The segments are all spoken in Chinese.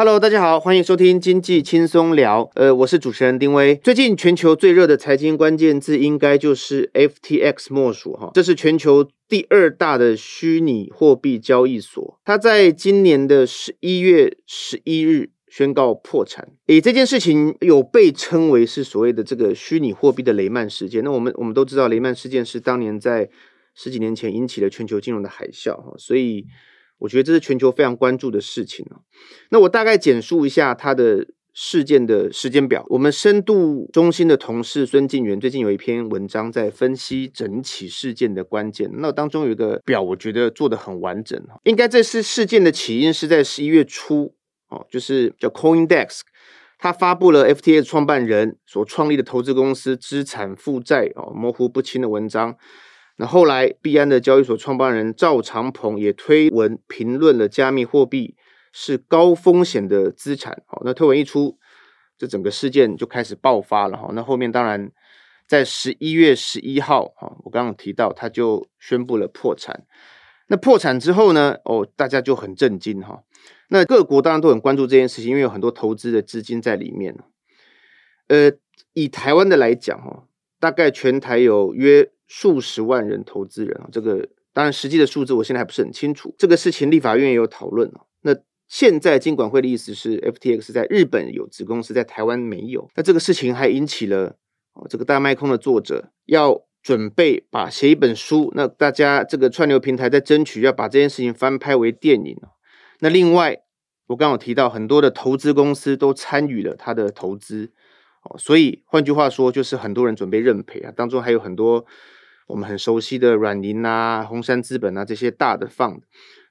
Hello，大家好，欢迎收听经济轻松聊。呃，我是主持人丁威。最近全球最热的财经关键字应该就是 FTX 莫属哈，这是全球第二大的虚拟货币交易所。它在今年的十一月十一日宣告破产。诶，这件事情有被称为是所谓的这个虚拟货币的雷曼事件。那我们我们都知道，雷曼事件是当年在十几年前引起了全球金融的海啸哈，所以。我觉得这是全球非常关注的事情。那我大概简述一下它的事件的时间表。我们深度中心的同事孙敬源最近有一篇文章在分析整起事件的关键。那当中有一个表，我觉得做得很完整。应该这是事件的起因是在十一月初哦，就是叫 CoinDesk，他发布了 FTA 创办人所创立的投资公司资产负债哦模糊不清的文章。那后来，币安的交易所创办人赵长鹏也推文评论了加密货币是高风险的资产。好，那推文一出，这整个事件就开始爆发了。哈，那后面当然在十一月十一号，哈，我刚刚提到他就宣布了破产。那破产之后呢，哦，大家就很震惊哈。那各国当然都很关注这件事情，因为有很多投资的资金在里面。呃，以台湾的来讲，哈，大概全台有约。数十万人投资人啊，这个当然实际的数字我现在还不是很清楚。这个事情立法院也有讨论。那现在金管会的意思是，FTX 在日本有子公司，在台湾没有。那这个事情还引起了哦，这个大麦空的作者要准备把写一本书。那大家这个串流平台在争取要把这件事情翻拍为电影。那另外我刚刚有提到很多的投资公司都参与了他的投资哦，所以换句话说就是很多人准备认赔啊，当中还有很多。我们很熟悉的软银啊、红杉资本啊这些大的 fund，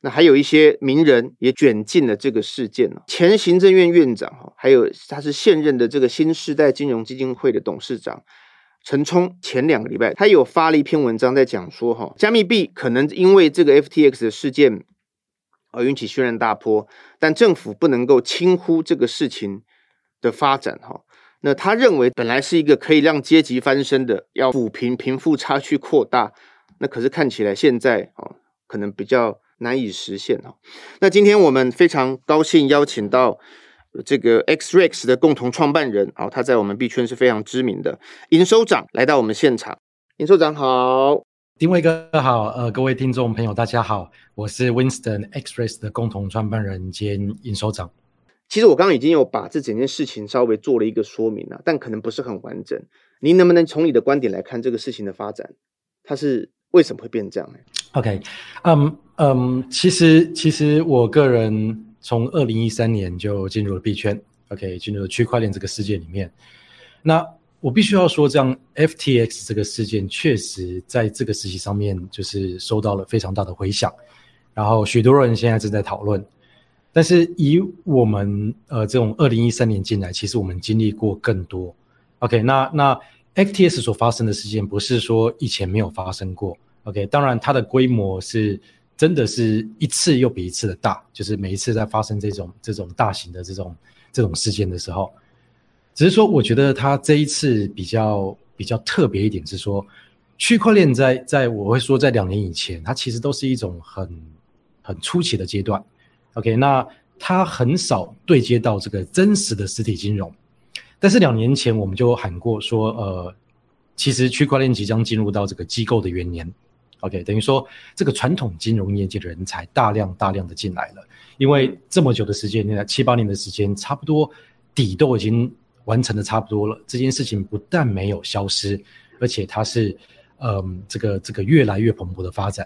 那还有一些名人也卷进了这个事件。前行政院院长哈，还有他是现任的这个新世代金融基金会的董事长陈冲，前两个礼拜他有发了一篇文章在讲说哈，加密币可能因为这个 FTX 的事件而引起轩然大波，但政府不能够轻忽这个事情的发展哈。那他认为本来是一个可以让阶级翻身的，要抚平贫富差距扩大，那可是看起来现在哦，可能比较难以实现哦。那今天我们非常高兴邀请到这个 XREX 的共同创办人啊，他在我们币圈是非常知名的尹首长来到我们现场。尹首长好，丁威哥好，呃，各位听众朋友大家好，我是 Winston XREX 的共同创办人兼尹首长。其实我刚刚已经有把这整件事情稍微做了一个说明了，但可能不是很完整。您能不能从你的观点来看这个事情的发展，它是为什么会变这样呢？OK，嗯嗯，其实其实我个人从二零一三年就进入了币圈，OK，进入了区块链这个世界里面。那我必须要说，这样 FTX 这个事件确实在这个时期上面就是受到了非常大的回响，然后许多人现在正在讨论。但是以我们呃这种二零一三年进来，其实我们经历过更多。OK，那那 FTS 所发生的事件不是说以前没有发生过。OK，当然它的规模是真的是一次又比一次的大，就是每一次在发生这种这种大型的这种这种事件的时候，只是说我觉得它这一次比较比较特别一点是说，区块链在在我会说在两年以前，它其实都是一种很很初期的阶段。OK，那它很少对接到这个真实的实体金融，但是两年前我们就喊过说，呃，其实区块链即将进入到这个机构的元年。OK，等于说这个传统金融业界的人才大量大量的进来了，因为这么久的时间，现在七八年的时间，差不多底都已经完成的差不多了。这件事情不但没有消失，而且它是，嗯、这个这个越来越蓬勃的发展。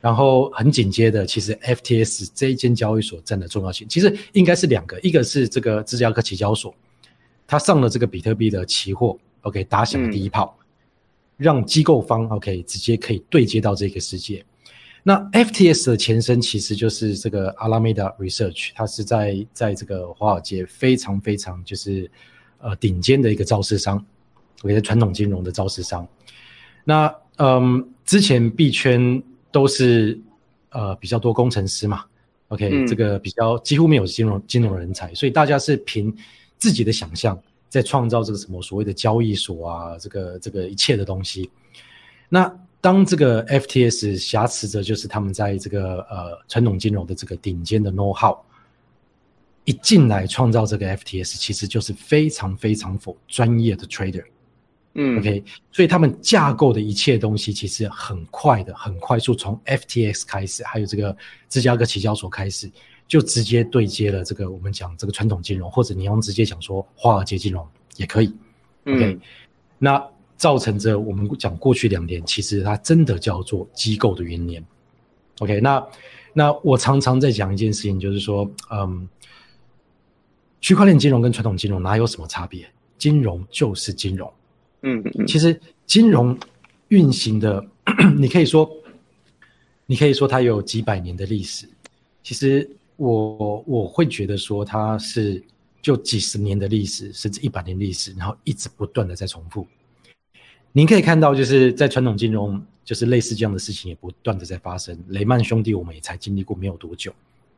然后很紧接的，其实 FTS 这一间交易所占的重要性，其实应该是两个，一个是这个芝加哥期交所，它上了这个比特币的期货，OK，打响了第一炮，嗯、让机构方 OK 直接可以对接到这个世界。那 FTS 的前身其实就是这个 Alameda Research，它是在在这个华尔街非常非常就是呃顶尖的一个造市商，OK，传统金融的造市商。那嗯，之前币圈。都是呃比较多工程师嘛，OK，嗯，这个比较几乎没有金融金融人才，所以大家是凭自己的想象在创造这个什么所谓的交易所啊，这个这个一切的东西。那当这个 FTS 挟持着就是他们在这个呃传统金融的这个顶尖的 know how，一进来创造这个 FTS，其实就是非常非常 for 专业的 trader。嗯，OK，所以他们架构的一切东西其实很快的、很快速，从 FTX 开始，还有这个芝加哥期交所开始，就直接对接了这个我们讲这个传统金融，或者你用直接讲说华尔街金融也可以。OK，嗯，那造成着我们讲过去两年，其实它真的叫做机构的元年。OK，那那我常常在讲一件事情，就是说，嗯，区块链金融跟传统金融哪有什么差别？金融就是金融。嗯，其实金融运行的，你可以说，你可以说它有几百年的历史。其实我我会觉得说它是就几十年的历史，甚至一百年历史，然后一直不断的在重复。您可以看到，就是在传统金融，就是类似这样的事情也不断的在发生。雷曼兄弟我们也才经历过没有多久，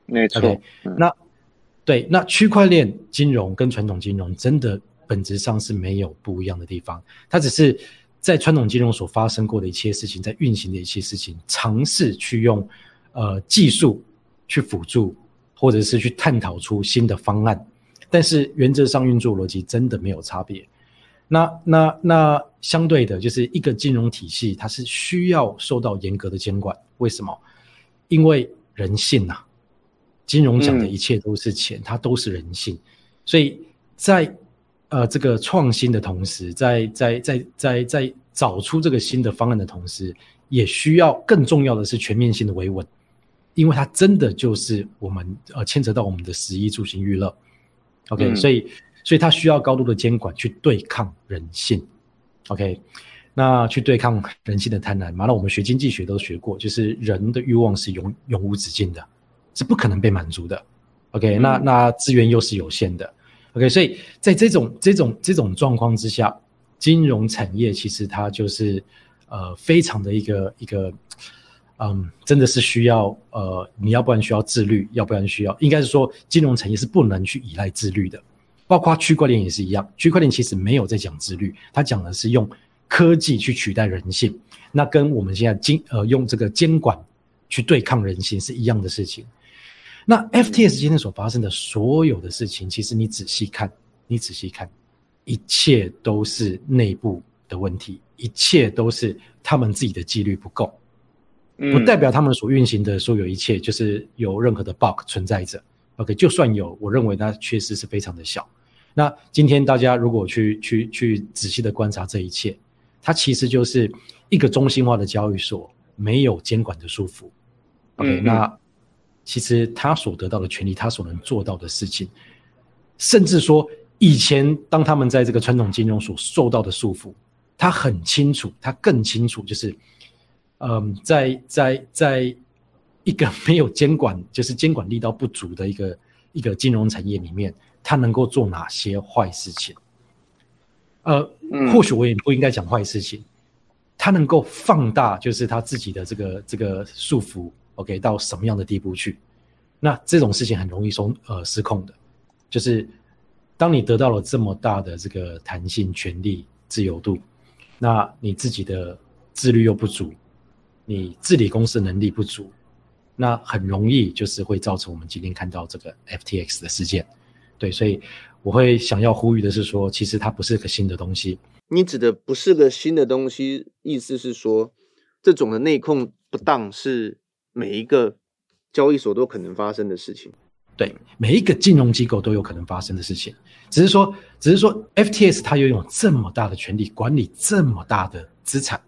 没错。Okay, 嗯、那对，那区块链金融跟传统金融真的。本质上是没有不一样的地方，它只是在传统金融所发生过的一切事情，在运行的一切事情，尝试去用呃技术去辅助，或者是去探讨出新的方案，但是原则上运作逻辑真的没有差别。那那那相对的，就是一个金融体系，它是需要受到严格的监管。为什么？因为人性呐、啊，金融讲的一切都是钱，嗯、它都是人性，所以在。呃，这个创新的同时，在在在在在找出这个新的方案的同时，也需要更重要的是全面性的维稳，因为它真的就是我们呃牵扯到我们的十一住行娱乐，OK，、嗯、所以所以它需要高度的监管去对抗人性，OK，那去对抗人性的贪婪，嘛？那我们学经济学都学过，就是人的欲望是永永无止境的，是不可能被满足的，OK，、嗯、那那资源又是有限的。OK，所以在这种这种这种状况之下，金融产业其实它就是呃非常的一个一个嗯，真的是需要呃，你要不然需要自律，要不然需要应该是说金融产业是不能去依赖自律的，包括区块链也是一样，区块链其实没有在讲自律，它讲的是用科技去取代人性，那跟我们现在监呃用这个监管去对抗人性是一样的事情。那 FTS 今天所发生的所有的事情，其实你仔细看，你仔细看，一切都是内部的问题，一切都是他们自己的纪律不够，不代表他们所运行的所有一切就是有任何的 bug 存在着。OK，就算有，我认为它确实是非常的小。那今天大家如果去去去仔细的观察这一切，它其实就是一个中心化的交易所，没有监管的束缚。OK，那。其实他所得到的权利，他所能做到的事情，甚至说以前当他们在这个传统金融所受到的束缚，他很清楚，他更清楚，就是，嗯，在在在一个 没有监管，就是监管力道不足的一个一个金融产业里面，他能够做哪些坏事情？呃，或许我也不应该讲坏事情，他能够放大，就是他自己的这个这个束缚。OK，到什么样的地步去？那这种事情很容易松呃失控的，就是当你得到了这么大的这个弹性、权利、自由度，那你自己的自律又不足，你治理公司能力不足，那很容易就是会造成我们今天看到这个 FTX 的事件。对，所以我会想要呼吁的是说，其实它不是个新的东西。你指的不是个新的东西，意思是说这种的内控不当是？每一个交易所都可能发生的事情，对，每一个金融机构都有可能发生的事情，只是说，只是说，FTS 它拥有这么大的权力，管理这么大的资产，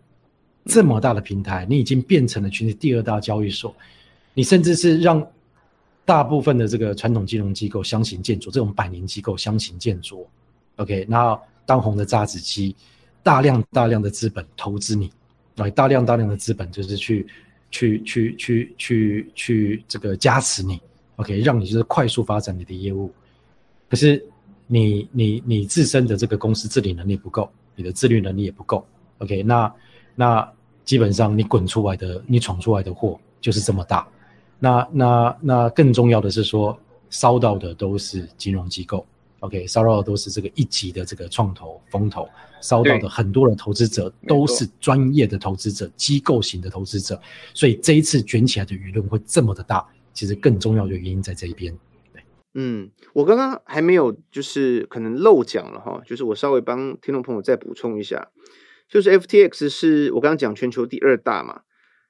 这么大的平台，你已经变成了全球第二大交易所，你甚至是让大部分的这个传统金融机构相形见绌，这种百年机构相形见绌。OK，然后当红的炸子机，大量大量的资本投资你，对，大量大量的资本就是去。去去去去去这个加持你，OK，让你就是快速发展你的业务。可是你你你自身的这个公司治理能力不够，你的自律能力也不够，OK，那那基本上你滚出来的，你闯出来的祸就是这么大。那那那更重要的是说，烧到的都是金融机构。OK，烧到的都是这个一级的这个创投风投，烧到的很多的投资者都是专业的投资者，机构型的投资者，所以这一次卷起来的舆论会这么的大，其实更重要的原因在这一边。对，嗯，我刚刚还没有就是可能漏讲了哈，就是我稍微帮听众朋友再补充一下，就是 FTX 是我刚刚讲全球第二大嘛，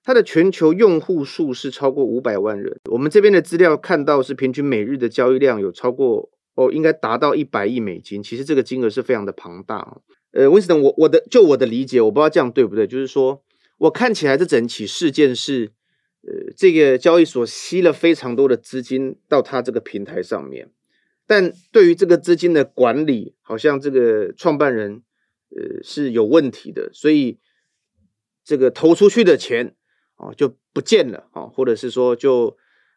它的全球用户数是超过五百万人。我们这边的资料看到是平均每日的交易量有超过哦，应该达到一百亿美金。其实这个金额是非常的庞大。呃温斯顿我我的就我的理解，我不知道这样对不对，就是说我看起来这整起事件是。呃，这个交易所吸了非常多的资金到他这个平台上面，但对于这个资金的管理，好像这个创办人呃是有问题的，所以这个投出去的钱啊就不见了啊，或者是说就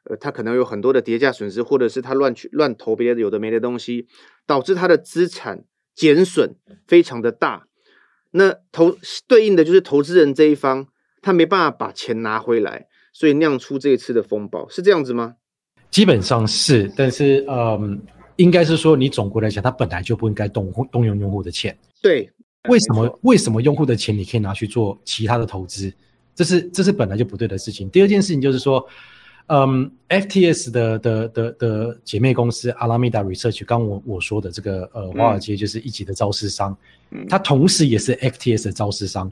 呃他可能有很多的叠加损失，或者是他乱去乱投别的有的没的东西，导致他的资产减损非常的大。那投对应的就是投资人这一方，他没办法把钱拿回来。所以酿出这一次的风暴是这样子吗？基本上是，但是嗯，应该是说你总归来讲，他本来就不应该动动用用户的钱。对，为什么为什么用户的钱你可以拿去做其他的投资？这是这是本来就不对的事情。第二件事情就是说，嗯，FTS 的的的的姐妹公司 Alameda Research，刚我我说的这个呃华尔街就是一级的造市商，嗯，它同时也是 FTS 的造市商，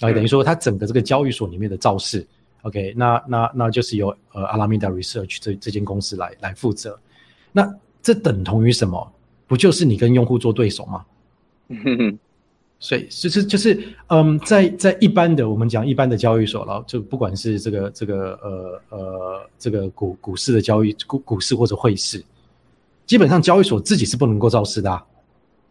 啊，等于说它整个这个交易所里面的造市。OK，那那那就是由呃 Alameda Research 这这间公司来来负责。那这等同于什么？不就是你跟用户做对手吗？所以就是就是嗯，在在一般的我们讲一般的交易所了，就不管是这个这个呃呃这个股股市的交易股股市或者汇市，基本上交易所自己是不能够造势的啊。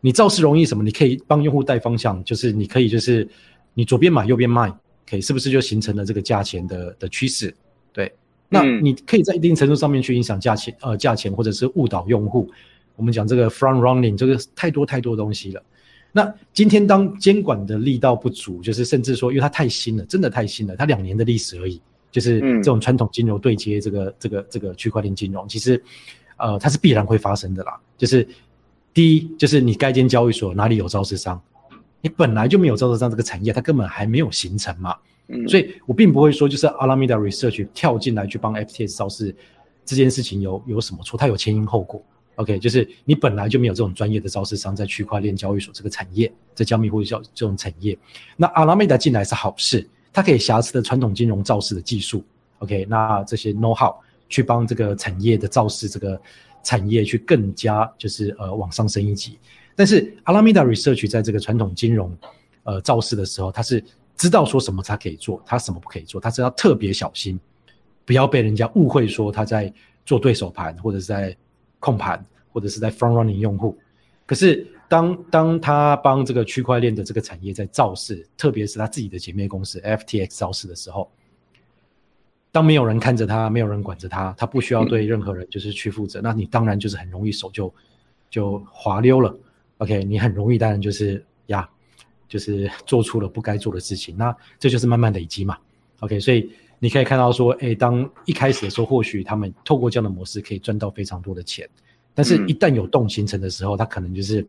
你造势容易什么？你可以帮用户带方向，就是你可以就是你左边买右边卖。可以是不是就形成了这个价钱的的趋势？对，那你可以在一定程度上面去影响价钱，呃，价钱或者是误导用户。我们讲这个 front running，这个太多太多东西了。那今天当监管的力道不足，就是甚至说，因为它太新了，真的太新了，它两年的历史而已。就是这种传统金融对接这个这个这个区块链金融，其实呃它是必然会发生的啦。就是第一，就是你该间交易所哪里有招市商？你本来就没有招市商这个产业，它根本还没有形成嘛，嗯，所以我并不会说就是阿拉米达 Research 跳进来去帮 FTS 造市这件事情有有什么错？它有前因后果，OK，就是你本来就没有这种专业的造市商在区块链交易所这个产业，在加密货币交这种产业，那 Alameda 进来是好事，它可以瑕疵的传统金融造市的技术，OK，那这些 know how 去帮这个产业的造市这个产业去更加就是呃往上升一级。但是 Alameda Research 在这个传统金融，呃，造市的时候，他是知道说什么他可以做，他什么不可以做，他是要特别小心，不要被人家误会说他在做对手盘，或者是在控盘，或者是在 front running 用户。可是当当他帮这个区块链的这个产业在造势，特别是他自己的姐妹公司 FTX 造势的时候，当没有人看着他，没有人管着他，他不需要对任何人就是去负责，那你当然就是很容易手就就滑溜了。OK，你很容易，当然就是呀，就是做出了不该做的事情。那这就是慢慢累积嘛。OK，所以你可以看到说，哎，当一开始的时候，或许他们透过这样的模式可以赚到非常多的钱，但是一旦有洞形成的时候，他可能就是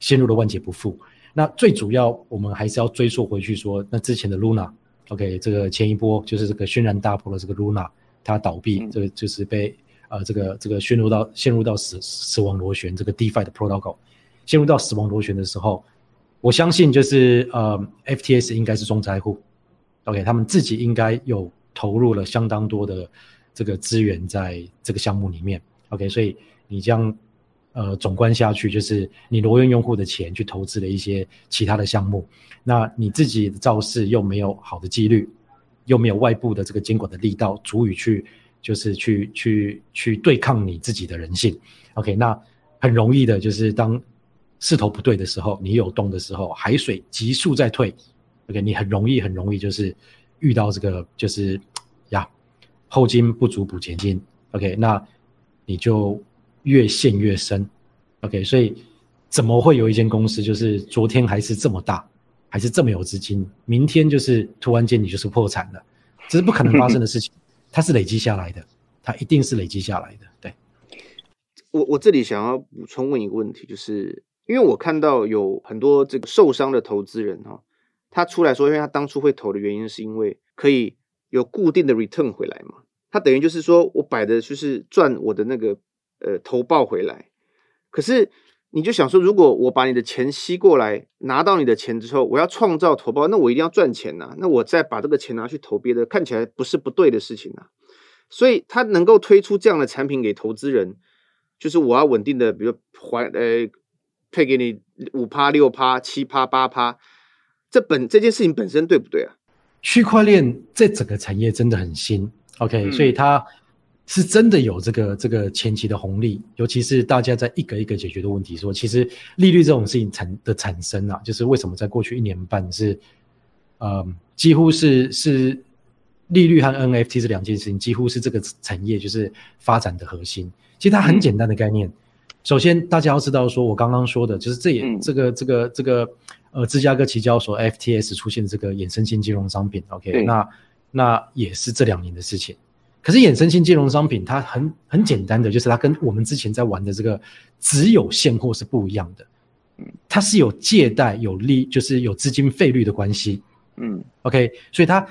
陷入了万劫不复。那最主要，我们还是要追溯回去说，那之前的 Luna，OK，这个前一波就是这个轩然大波的这个 Luna，它倒闭，这个就是被呃这个这个陷入到陷入到死死亡螺旋这个 DeFi 的 Protocol。陷入到死亡螺旋的时候，我相信就是呃，FTS 应该是重灾户，OK，他们自己应该有投入了相当多的这个资源在这个项目里面，OK，所以你这样呃总观下去，就是你挪用用户的钱去投资了一些其他的项目，那你自己的造势又没有好的纪律，又没有外部的这个监管的力道，足以去就是去去去对抗你自己的人性，OK，那很容易的就是当。势头不对的时候，你有动的时候，海水急速在退，OK，你很容易很容易就是遇到这个就是呀后金不足补前金，OK，那你就越陷越深，OK，所以怎么会有一间公司就是昨天还是这么大，还是这么有资金，明天就是突然间你就是破产了，这是不可能发生的事情，它是累积下来的，它一定是累积下来的。对，我我这里想要补充问一个问题，就是。因为我看到有很多这个受伤的投资人哈，他出来说，因为他当初会投的原因是因为可以有固定的 return 回来嘛，他等于就是说我摆的就是赚我的那个呃投报回来。可是你就想说，如果我把你的钱吸过来，拿到你的钱之后，我要创造投报，那我一定要赚钱呐、那我再把这个钱拿去投别的，看起来不是不对的事情啊。所以他能够推出这样的产品给投资人，就是我要稳定的，比如还呃配给你五趴六趴七趴八趴，这本这件事情本身对不对啊？区块链这整个产业真的很新，OK，、嗯、所以它是真的有这个这个前期的红利，尤其是大家在一个一个解决的问题说，说其实利率这种事情产的产生啊，就是为什么在过去一年半是，呃，几乎是是利率和 NFT 这两件事情，几乎是这个产业就是发展的核心。其实它很简单的概念，嗯、首先大家要知道，说我刚刚说的就是这也、嗯、这个这个这个。呃，芝加哥期交所 FTS 出现这个衍生性金融商品，OK，那那也是这两年的事情。可是衍生性金融商品它很很简单的，就是它跟我们之前在玩的这个只有现货是不一样的。它是有借贷有利，就是有资金费率的关系。嗯，OK，所以它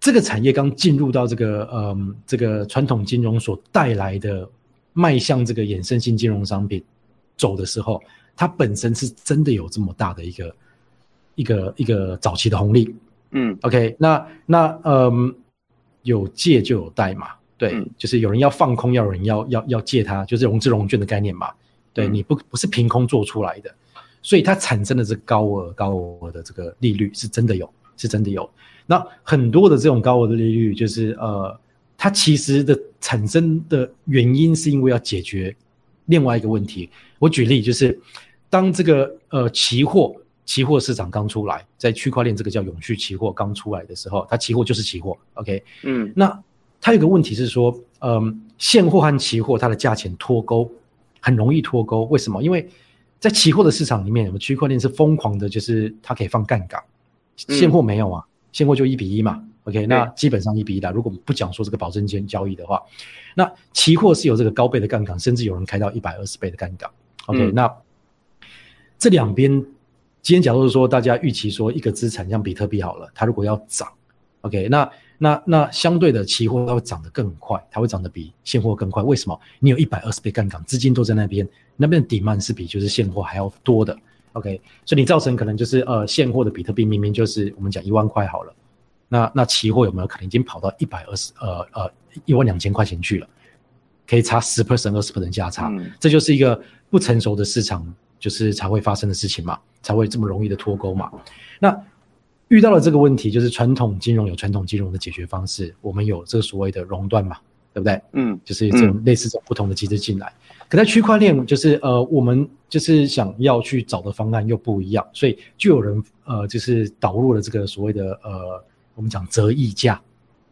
这个产业刚进入到这个嗯这个传统金融所带来的迈向这个衍生性金融商品走的时候。它本身是真的有这么大的一个一个一个早期的红利，嗯，OK，那那嗯，有借就有贷嘛，对，嗯、就是有人要放空，要有人要要要借它，就是融资融券的概念嘛，对，嗯、你不不是凭空做出来的，所以它产生的这高额高额的这个利率是真的有，是真的有。那很多的这种高额的利率，就是呃，它其实的产生的原因是因为要解决另外一个问题。我举例就是。当这个呃期货期货市场刚出来，在区块链这个叫永续期货刚出来的时候，它期货就是期货，OK，嗯，那它有个问题是说，嗯、呃，现货和期货它的价钱脱钩很容易脱钩，为什么？因为在期货的市场里面，我们区块链是疯狂的，就是它可以放杠杆，现货没有啊，现货就一比一嘛，OK，那基本上一比一的，如果不讲说这个保证金交易的话，那期货是有这个高倍的杠杆，甚至有人开到一百二十倍的杠杆，OK，、嗯、那。这两边，今天假如说大家预期说一个资产像比特币好了，它如果要涨，OK，那那那相对的期货它会涨得更快，它会涨得比现货更快。为什么？你有一百二十倍杠杆，资金都在那边，那边的 demand 是比就是现货还要多的，OK，所以你造成可能就是呃现货的比特币明明就是我们讲一万块好了，那那期货有没有可能已经跑到一百二十呃呃一万两千块钱去了？可以差十 percent 二十 percent 价差，嗯、这就是一个不成熟的市场。就是才会发生的事情嘛，才会这么容易的脱钩嘛。那遇到了这个问题，就是传统金融有传统金融的解决方式，我们有这个所谓的熔断嘛，对不对？嗯，就是这种类似这种不同的机制进来。嗯、可在区块链，就是呃，我们就是想要去找的方案又不一样，所以就有人呃，就是导入了这个所谓的呃，我们讲折溢价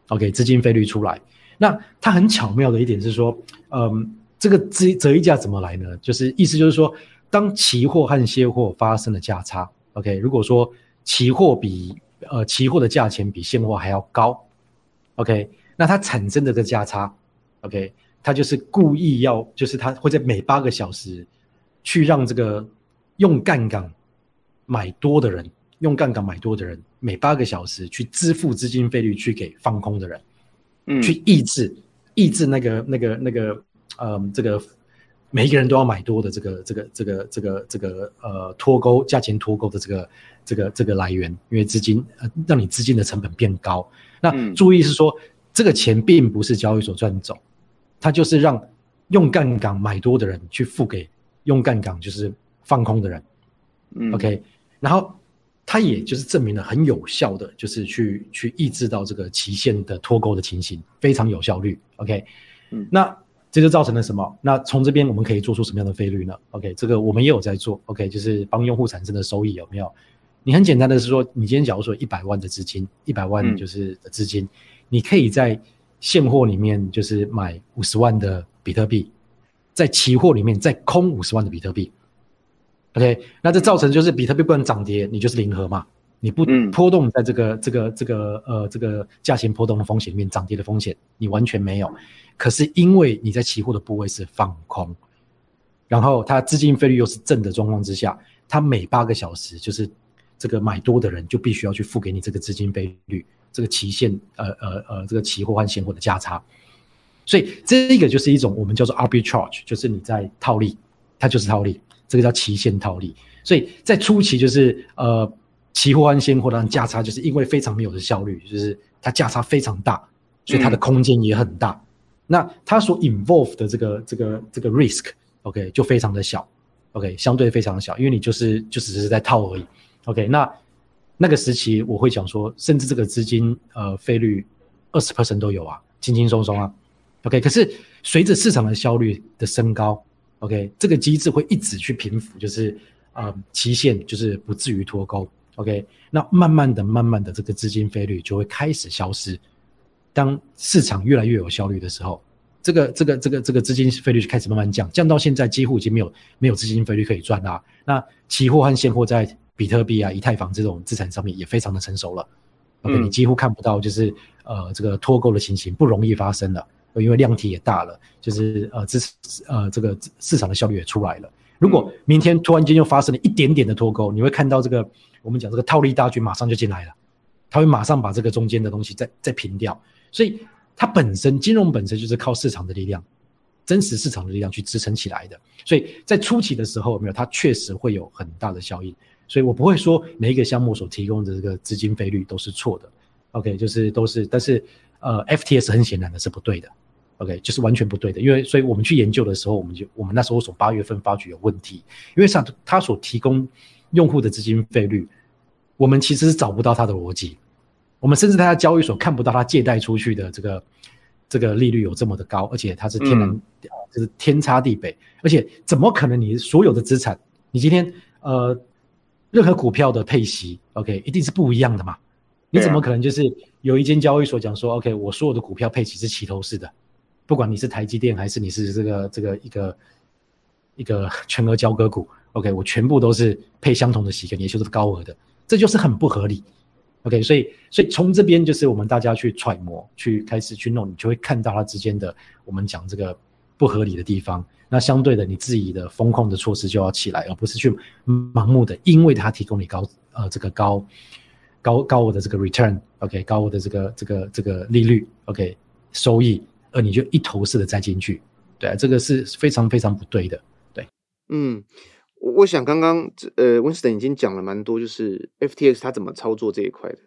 ，OK，资金费率出来。那它很巧妙的一点是说，嗯、呃，这个折折溢价怎么来呢？就是意思就是说。当期货和现货发生了价差，OK，如果说期货比呃期货的价钱比现货还要高，OK，那它产生的这个价差，OK，它就是故意要，就是它会在每八个小时去让这个用杠杆买多的人，用杠杆买多的人每八个小时去支付资金费率去给放空的人，嗯，去抑制抑制那个那个那个呃这个。每一个人都要买多的这个这个这个这个这个呃脱钩价钱脱钩的这个这个这个来源，因为资金呃让你资金的成本变高。那注意是说，这个钱并不是交易所赚走，它就是让用杠杆买多的人去付给用杠杆就是放空的人。嗯，OK，然后它也就是证明了很有效的，就是去去抑制到这个期限的脱钩的情形，非常有效率。OK，嗯，那。这就造成了什么？那从这边我们可以做出什么样的费率呢？OK，这个我们也有在做。OK，就是帮用户产生的收益有没有？你很简单的是说，你今天假如说一百万的资金，一百万就是的资金，嗯、你可以在现货里面就是买五十万的比特币，在期货里面再空五十万的比特币。OK，那这造成就是比特币不能涨跌，你就是零和嘛。你不波动在这个、嗯、这个这个呃这个价钱波动的风险里面，涨跌的风险你完全没有。可是因为你在期货的部位是放空，然后它资金费率又是正的状况之下，它每八个小时就是这个买多的人就必须要去付给你这个资金费率，这个期限呃呃呃这个期货换现货的价差。所以这个就是一种我们叫做 arbitrage，就是你在套利，它就是套利，这个叫期限套利。所以在初期就是呃，期货换现货的价差就是因为非常没有的效率，就是它价差非常大，所以它的空间也很大。那它所 involve 的这个这个这个 risk，OK、就非常的小，OK 相对非常的小，因为你就是就只是在套而已，OK 那那个时期我会讲说，甚至这个资金呃费率二十 percent 都有啊，轻轻松松啊，OK 可是随着市场的效率的升高，OK 这个机制会一直去平复，就是。呃，期限就是不至于脱钩，OK，那慢慢的、慢慢的，这个资金费率就会开始消失。当市场越来越有效率的时候，这个、这个、这个、这个资金费率就开始慢慢降，降到现在几乎已经没有没有资金费率可以赚啦。那期货和现货在比特币啊、以太坊这种资产上面也非常的成熟了，OK，你几乎看不到就是呃这个脱钩的情形不容易发生了，因为量体也大了，就是呃资呃这个市场的效率也出来了。如果明天突然间又发生了一点点的脱钩，你会看到这个我们讲这个套利大军马上就进来了，他会马上把这个中间的东西再再平掉。所以它本身金融本身就是靠市场的力量，真实市场的力量去支撑起来的。所以在初期的时候，没有它确实会有很大的效应。所以我不会说每一个项目所提供的这个资金费率都是错的，OK，就是都是，但是呃，FTS 很显然的是不对的。OK，就是完全不对的，因为所以我们去研究的时候，我们就我们那时候从八月份发觉有问题，因为像他所提供用户的资金费率，我们其实是找不到它的逻辑，我们甚至他在交易所看不到他借贷出去的这个这个利率有这么的高，而且它是天然、嗯、就是天差地别，而且怎么可能你所有的资产，你今天呃任何股票的配息，OK，一定是不一样的嘛？你怎么可能就是有一间交易所讲说，OK，我所有的股票配息是齐头式的？不管你是台积电还是你是这个这个一个一个全额交割股，OK，我全部都是配相同的息，也就是高额的，这就是很不合理，OK，所以所以从这边就是我们大家去揣摩，去开始去弄，你就会看到它之间的我们讲这个不合理的地方。那相对的，你自己的风控的措施就要起来，而不是去盲目的，因为它提供你高呃这个高高高额的这个 return，OK，高额的这个这个这个利率，OK，收益。而你就一头式的栽进去，对，这个是非常非常不对的，对。嗯，我我想刚刚呃，Winston 已经讲了蛮多，就是 FTX 它怎么操作这一块的。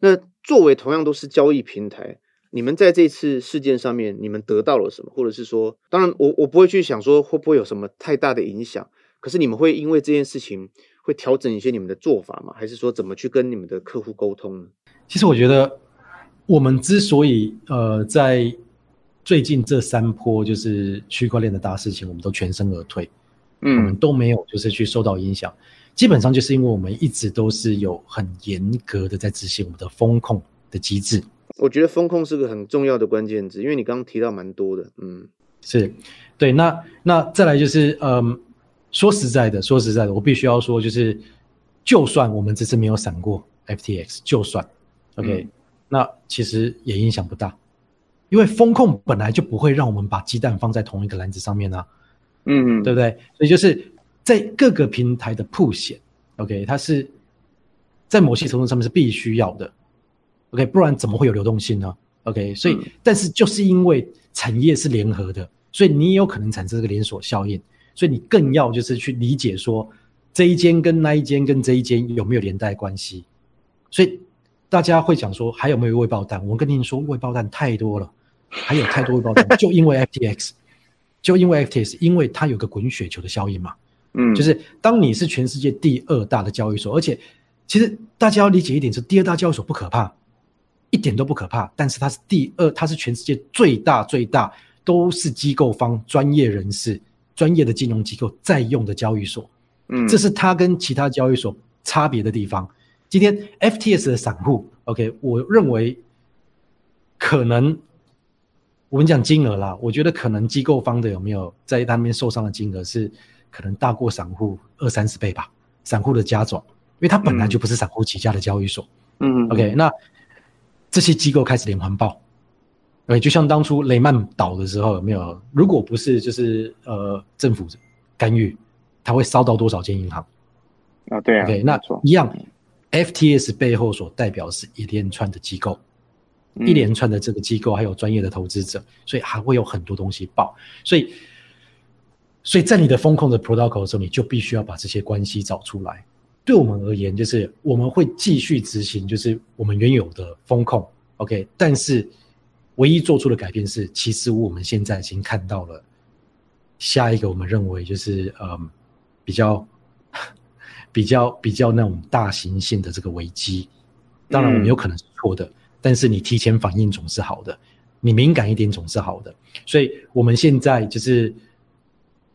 那作为同样都是交易平台，你们在这次事件上面，你们得到了什么？或者是说，当然我我不会去想说会不会有什么太大的影响，可是你们会因为这件事情会调整一些你们的做法吗？还是说怎么去跟你们的客户沟通呢？其实我觉得我们之所以呃在最近这三波就是区块链的大事情，我们都全身而退，嗯，我们都没有就是去受到影响。基本上就是因为我们一直都是有很严格的在执行我们的风控的机制。我觉得风控是个很重要的关键字，因为你刚刚提到蛮多的，嗯，是对。那那再来就是，嗯，说实在的，说实在的，我必须要说，就是就算我们这次没有闪过 FTX，就算 OK，嗯，那其实也影响不大。因为风控本来就不会让我们把鸡蛋放在同一个篮子上面啊，嗯，对不对？所以就是在各个平台的铺险，OK，它是在某些程度上面是必须要的，OK，不然怎么会有流动性呢？OK，所以、嗯、但是就是因为产业是联合的，所以你也有可能产生这个连锁效应，所以你更要就是去理解说这一间跟那一间跟这一间有没有连带关系，所以大家会讲说还有没有未爆弹？我跟您说未爆弹太多了。还有太多未爆弹，就因为 FTX，就因为 FTX，因为它有个滚雪球的效应嘛。嗯，就是当你是全世界第二大的交易所，而且其实大家要理解一点是，第二大交易所不可怕，一点都不可怕。但是它是第二，它是全世界最大最大，都是机构方专业人士、专业的金融机构在用的交易所。嗯，这是它跟其他交易所差别的地方。今天 FTS 的散户，OK，我认为可能。我们讲金额啦，我觉得可能机构方的有没有在他那边受伤的金额是可能大过散户二三十倍吧，散户的加总，因为它本来就不是散户起家的交易所。嗯，OK，那这些机构开始连环爆，对，就像当初雷曼倒的时候有没有？如果不是就是呃政府干预，它会烧到多少间银行？啊，对啊。OK，那一样，FTS 背后所代表是一连串的机构。一连串的这个机构还有专业的投资者，所以还会有很多东西爆。所以，所以在你的风控的 protocol 的时候，你就必须要把这些关系找出来。对我们而言，就是我们会继续执行，就是我们原有的风控，OK。但是，唯一做出的改变是，其实我们现在已经看到了下一个我们认为就是嗯比较 比较比较那种大型性的这个危机。当然，我们有可能是错的，嗯、但是你提前反应总是好的，你敏感一点总是好的。所以，我们现在就是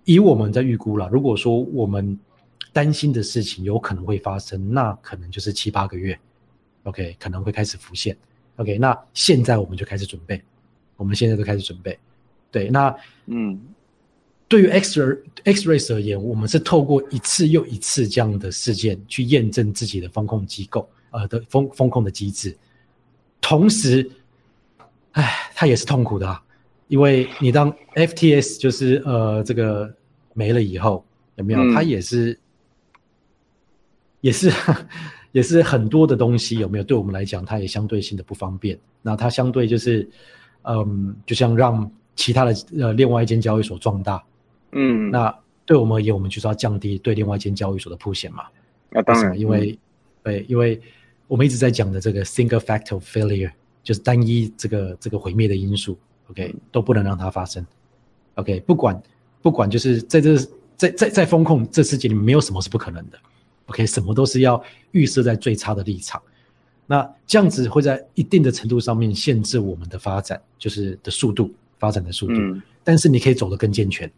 以我们在预估了，如果说我们。担心的事情有可能会发生，那可能就是七八个月，OK，可能会开始浮现，OK，那现在我们就开始准备，我们现在就开始准备，对，那嗯，对于 X X-Ray 而言，我们是透过一次又一次这样的事件去验证自己的风控机构呃的风风控的机制，同时，哎，它也是痛苦的啊，因为你当 FTS 就是呃这个没了以后，有没有？它也是。也是，也是很多的东西有没有？对我们来讲，它也相对性的不方便。那它相对就是，嗯，就像让其他的呃另外一间交易所壮大，嗯，那对我们而言，我们就是要降低对另外一间交易所的铺险嘛。那当然，因为、嗯、对，因为我们一直在讲的这个 single factor failure，就是单一这个这个毁灭的因素，OK，都不能让它发生。OK，不管不管，就是在这在在在风控这世界里面，没有什么是不可能的。OK，什么都是要预设在最差的立场，那这样子会在一定的程度上面限制我们的发展，就是的速度发展的速度。嗯、但是你可以走得更健全。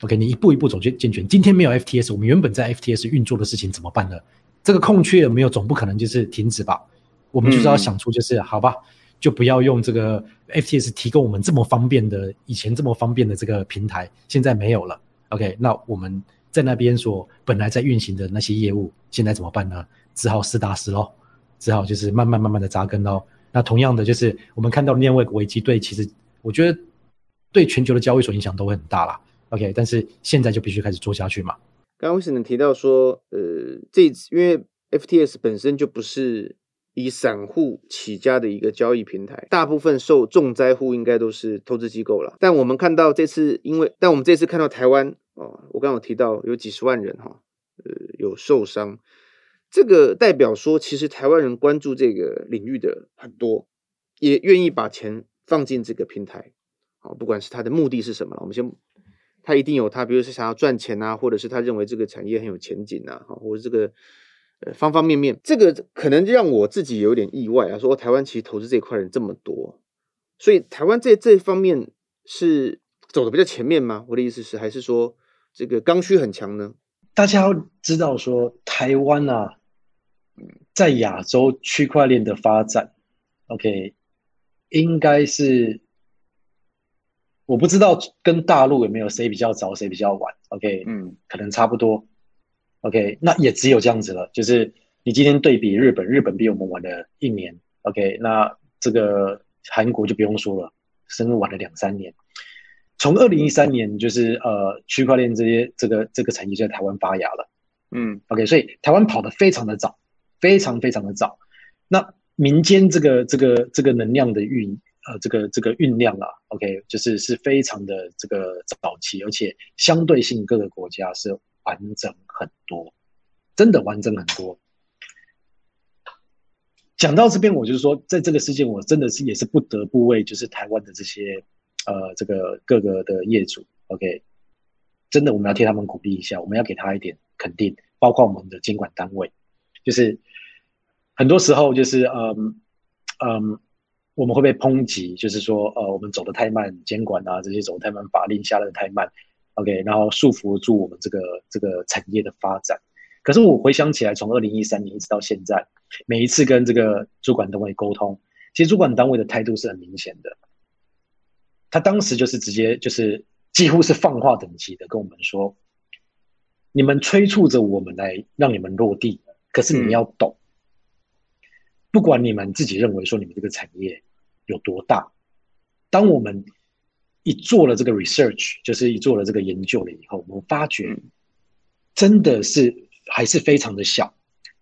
OK，你一步一步走健健全。今天没有 FTS，我们原本在 FTS 运作的事情怎么办呢？这个空缺有没有？总不可能就是停止吧？我们就是要想出就是、嗯、好吧，就不要用这个 FTS 提供我们这么方便的以前这么方便的这个平台，现在没有了。OK，那我们。在那边所本来在运行的那些业务，现在怎么办呢？只好实打实喽，只好就是慢慢慢慢的扎根喽。那同样的，就是我们看到另外危机，对，其实我觉得对全球的交易所影响都会很大啦。OK，但是现在就必须开始做下去嘛。刚刚为什么提到说，呃，这因为 FTS 本身就不是以散户起家的一个交易平台，大部分受重灾户应该都是投资机构了。但我们看到这次，因为但我们这次看到台湾。哦，我刚刚有提到有几十万人哈，呃，有受伤，这个代表说，其实台湾人关注这个领域的很多，也愿意把钱放进这个平台，好，不管是他的目的是什么，我们先，他一定有他，比如说想要赚钱啊，或者是他认为这个产业很有前景啊，或者这个呃方方面面，这个可能让我自己有点意外啊，说台湾其实投资这一块人这么多，所以台湾在这方面是走的比较前面吗？我的意思是，还是说？这个刚需很强呢。大家要知道说，台湾啊，在亚洲区块链的发展，OK，应该是我不知道跟大陆有没有谁比较早，谁比较晚，OK，嗯，可能差不多，OK，那也只有这样子了。就是你今天对比日本，日本比我们晚了一年，OK，那这个韩国就不用说了，甚至晚了两三年。从二零一三年，就是呃，区块链这些这个这个产业就在台湾发芽了，嗯，OK，所以台湾跑得非常的早，非常非常的早。那民间这个这个这个能量的酝呃这个这个酝酿啊，OK，就是是非常的这个早期，而且相对性各个国家是完整很多，真的完整很多。讲到这边，我就是说，在这个事件，我真的是也是不得不为就是台湾的这些。呃，这个各个的业主，OK，真的我们要替他们鼓励一下，我们要给他一点肯定，包括我们的监管单位，就是很多时候就是嗯嗯，我们会被抨击，就是说呃，我们走得太慢，监管啊这些走得太慢，法令下的太慢，OK，然后束缚住我们这个这个产业的发展。可是我回想起来，从二零一三年一直到现在，每一次跟这个主管单位沟通，其实主管单位的态度是很明显的。他当时就是直接就是几乎是放话等级的跟我们说，你们催促着我们来让你们落地，可是你要懂，不管你们自己认为说你们这个产业有多大，当我们一做了这个 research，就是一做了这个研究了以后，我们发觉真的是还是非常的小，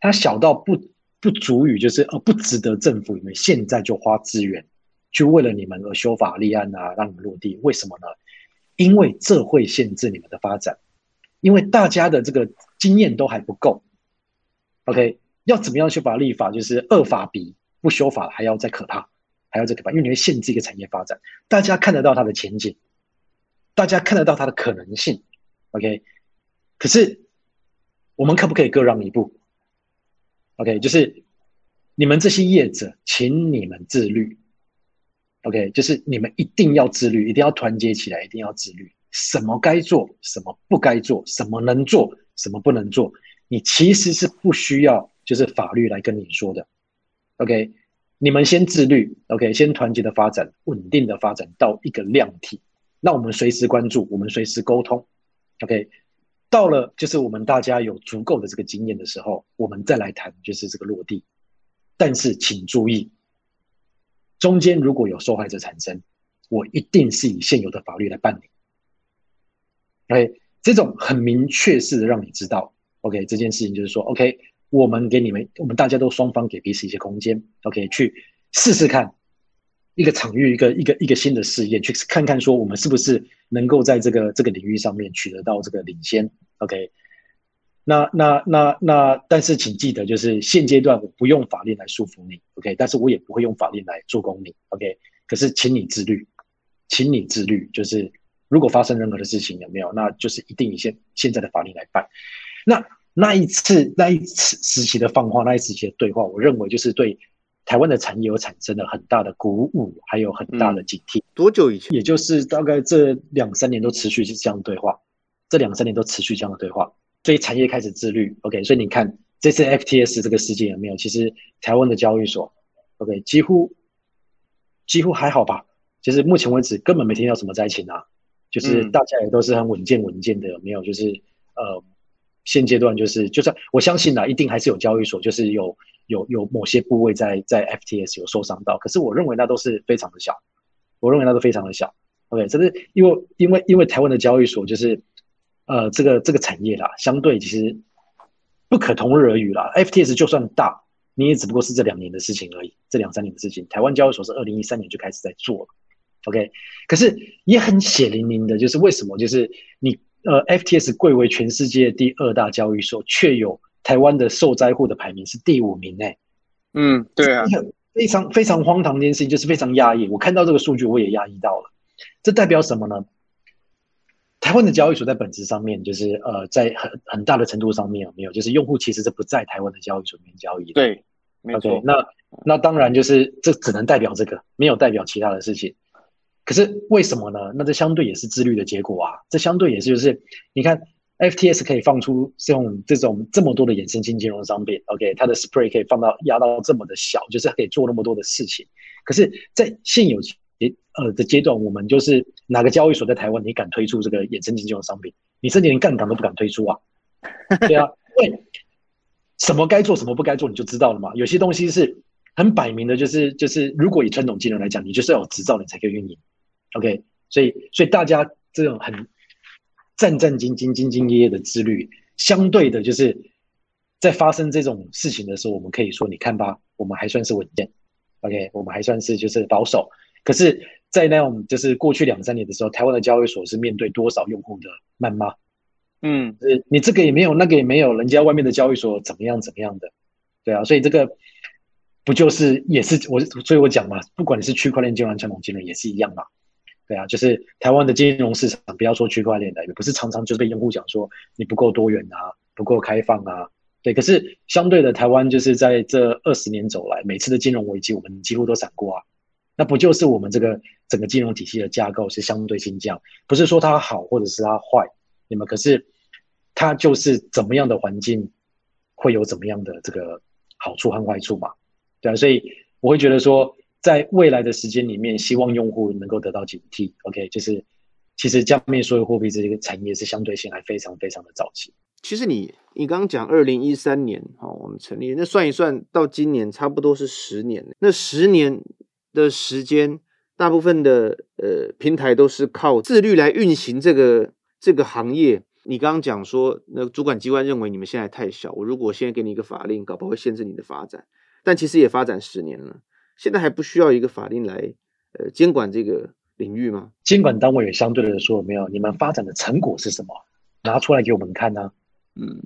它小到不不足以就是呃不值得政府你们现在就花资源去为了你们而修法立案啊，让你们落地。为什么呢？因为这会限制你们的发展，因为大家的这个经验都还不够。OK，要怎么样去把立法？就是恶法比不修法还要再可怕，还要再可怕，因为你会限制一个产业发展。大家看得到它的前景，大家看得到它的可能性。OK，可是我们可不可以各让一步？OK，就是你们这些业者，请你们自律。OK，就是你们一定要自律，一定要团结起来，一定要自律。什么该做，什么不该做，什么能做，什么不能做，你其实是不需要就是法律来跟你说的。OK，你们先自律，OK，先团结的发展，稳定的发展到一个量体。那我们随时关注，我们随时沟通。OK。到了就是我们大家有足够的这个经验的时候，我们再来谈就是这个落地。但是请注意，中间如果有受害者产生，我一定是以现有的法律来办理。OK，这种很明确式的让你知道，OK，这件事情就是说，OK，我们给你们，我们大家都双方给彼此一些空间，OK，去试试看。一个场域，一个一个一个新的试验，去看看说我们是不是能够在这个这个领域上面取得到这个领先。OK，那那那那，但是请记得，就是现阶段我不用法令来束缚你，OK，但是我也不会用法令来助攻你，OK。可是请你自律，请你自律，就是如果发生任何的事情，有没有？那就是一定以现现在的法令来办。那那一次那一次时期的放话，那一次时期的对话，我认为就是对。台湾的产业有产生了很大的鼓舞，还有很大的警惕。多久以前？也就是大概这两三年都持续是这样的对话，这两三年都持续这样的对话，所以产业开始自律。OK，所以你看这次 FTS 这个事件有没有？其实台湾的交易所，OK，几乎几乎还好吧？其实目前为止根本没听到什么灾情啊，就是大家也都是很稳健稳健的，有没有？就是呃，现阶段就是就算我相信啊，一定还是有交易所，就是有。有有某些部位在在 FTS 有受伤到，可是我认为那都是非常的小，我认为那都非常的小。OK，这是因为因为因为台湾的交易所就是呃这个这个产业啦，相对其实不可同日而语啦。FTS 就算大，你也只不过是这两年的事情而已，这两三年的事情。台湾交易所是二零一三年就开始在做了，OK，可是也很血淋淋的，就是为什么就是你呃 FTS 贵为全世界第二大交易所，却有。台湾的受灾户的排名是第五名诶，嗯，对啊，非常非常荒唐的一件事情，就是非常压抑。我看到这个数据，我也压抑到了。这代表什么呢？台湾的交易所，在本质上面，就是呃，在很很大的程度上面有没有？就是用户其实是不在台湾的交易所里面交易的。对，没错。Okay, 那那当然就是这只能代表这个，没有代表其他的事情。可是为什么呢？那这相对也是自律的结果啊。这相对也是就是你看。FTS 可以放出这种这种这么多的衍生性金融商品，OK，它的 spray 可以放到压到这么的小，就是可以做那么多的事情。可是，在现有呃的阶段，我们就是哪个交易所在台湾，你敢推出这个衍生性金融商品？你甚至连杠杆都不敢推出啊？对啊，因为什么该做，什么不该做，你就知道了嘛。有些东西是很摆明的，就是就是，如果以传统金融来讲，你就是要有执照，你才可以运营。OK，所以所以大家这种很。战战兢兢、兢兢业业的自律，相对的，就是在发生这种事情的时候，我们可以说，你看吧，我们还算是稳健，OK，我们还算是就是保守。可是，在那种就是过去两三年的时候，台湾的交易所是面对多少用户的谩骂？嗯，你这个也没有，那个也没有，人家外面的交易所怎么样怎么样的？对啊，所以这个不就是也是我，所以我讲嘛，不管你是区块链金融、传统金融，也是一样嘛。对啊，就是台湾的金融市场，不要说区块链的，也不是常常就是被用户讲说你不够多元啊，不够开放啊。对，可是相对的，台湾就是在这二十年走来，每次的金融危机我们几乎都闪过啊。那不就是我们这个整个金融体系的架构是相对性这样，不是说它好或者是它坏，你们可是它就是怎么样的环境会有怎么样的这个好处和坏处嘛？对啊，所以我会觉得说。在未来的时间里面，希望用户能够得到警惕。OK，就是其实加密数位货币这个产业是相对性还非常非常的早期。其实你你刚刚讲二零一三年哈，我们成立，那算一算到今年差不多是十年。那十年的时间，大部分的呃平台都是靠自律来运行这个这个行业。你刚刚讲说，那主管机关认为你们现在太小，我如果现在给你一个法令，搞不好会限制你的发展。但其实也发展十年了，现在还不需要一个法令来呃监管这个领域吗？监管单位也相对的说，没有，你们发展的成果是什么？拿出来给我们看呢、啊？嗯，